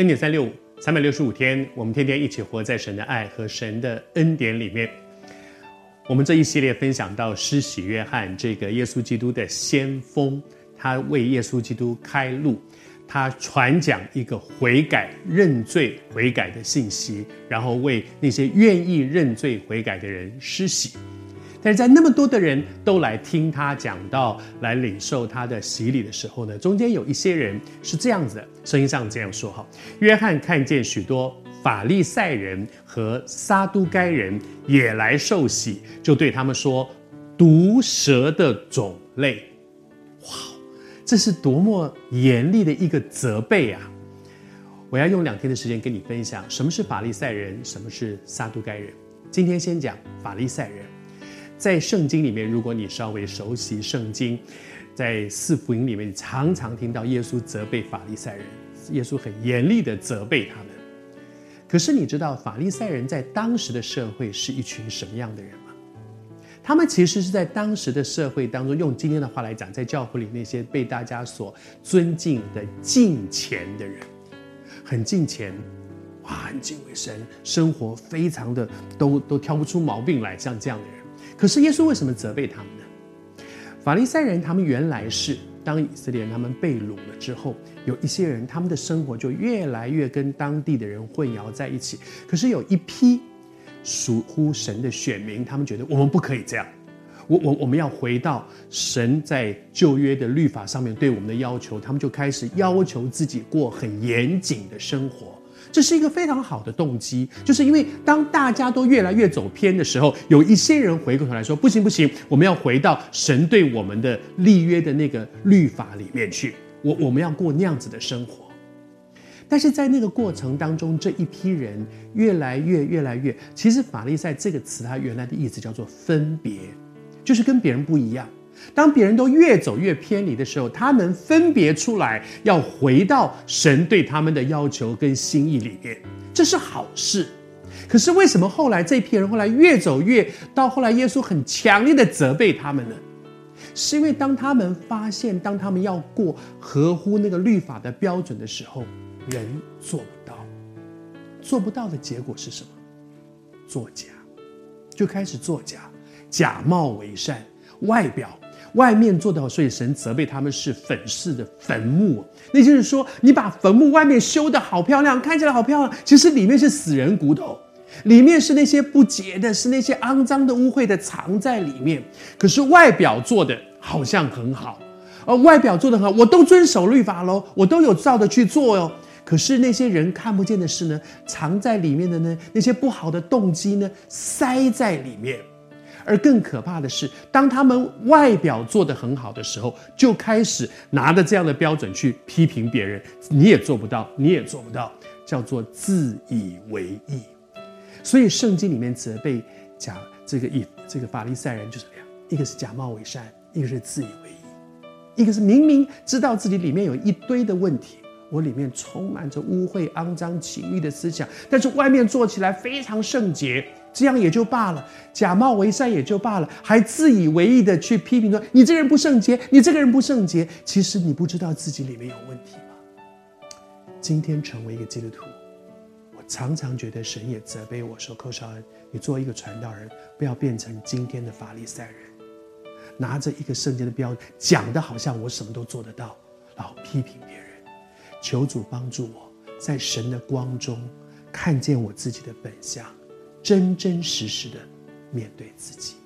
恩典三六五，三百六十五天，我们天天一起活在神的爱和神的恩典里面。我们这一系列分享到施洗约翰这个耶稣基督的先锋，他为耶稣基督开路，他传讲一个悔改、认罪、悔改的信息，然后为那些愿意认罪悔改的人施洗。但是在那么多的人都来听他讲道，来领受他的洗礼的时候呢，中间有一些人是这样子的，圣经上这样说哈：约翰看见许多法利赛人和撒都该人也来受洗，就对他们说：“毒蛇的种类！”哇，这是多么严厉的一个责备啊！我要用两天的时间跟你分享什么是法利赛人，什么是撒都该人。今天先讲法利赛人。在圣经里面，如果你稍微熟悉圣经，在四福音里面，常常听到耶稣责备法利赛人，耶稣很严厉的责备他们。可是你知道法利赛人在当时的社会是一群什么样的人吗？他们其实是在当时的社会当中，用今天的话来讲，在教会里那些被大家所尊敬的敬虔的人，很敬虔，哇，很敬畏神，生活非常的都都挑不出毛病来，像这样的人。可是耶稣为什么责备他们呢？法利赛人他们原来是当以色列人他们被掳了之后，有一些人他们的生活就越来越跟当地的人混淆在一起。可是有一批属乎神的选民，他们觉得我们不可以这样，我我我们要回到神在旧约的律法上面对我们的要求，他们就开始要求自己过很严谨的生活。这是一个非常好的动机，就是因为当大家都越来越走偏的时候，有一些人回过头来说：“不行不行，我们要回到神对我们的立约的那个律法里面去，我我们要过那样子的生活。”但是在那个过程当中，这一批人越来越越来越，其实“法利赛”这个词它原来的意思叫做分别，就是跟别人不一样。当别人都越走越偏离的时候，他们分别出来，要回到神对他们的要求跟心意里面，这是好事。可是为什么后来这批人后来越走越到后来，耶稣很强烈的责备他们呢？是因为当他们发现，当他们要过合乎那个律法的标准的时候，人做不到，做不到的结果是什么？作假，就开始作假，假冒为善，外表。外面做得好，所以神责备他们是粉饰的坟墓。那就是说，你把坟墓外面修得好漂亮，看起来好漂亮，其实里面是死人骨头，里面是那些不洁的，是那些肮脏的、污秽的藏在里面。可是外表做的好像很好，而外表做得很好，我都遵守律法喽，我都有照着去做哟。可是那些人看不见的事呢，藏在里面的呢，那些不好的动机呢，塞在里面。而更可怕的是，当他们外表做得很好的时候，就开始拿着这样的标准去批评别人。你也做不到，你也做不到，叫做自以为意。所以圣经里面责备假这个以这个法利赛人就是这样：一个是假冒伪善，一个是自以为意，一个是明明知道自己里面有一堆的问题，我里面充满着污秽、肮脏、情欲的思想，但是外面做起来非常圣洁。这样也就罢了，假冒为善也就罢了，还自以为意的去批评说，你这个人不圣洁，你这个人不圣洁。其实你不知道自己里面有问题吗？今天成为一个基督徒，我常常觉得神也责备我说：“寇少恩，你做一个传道人，不要变成今天的法利赛人，拿着一个圣洁的标准，讲的好像我什么都做得到，然后批评别人。求主帮助我在神的光中看见我自己的本相。”真真实实的面对自己。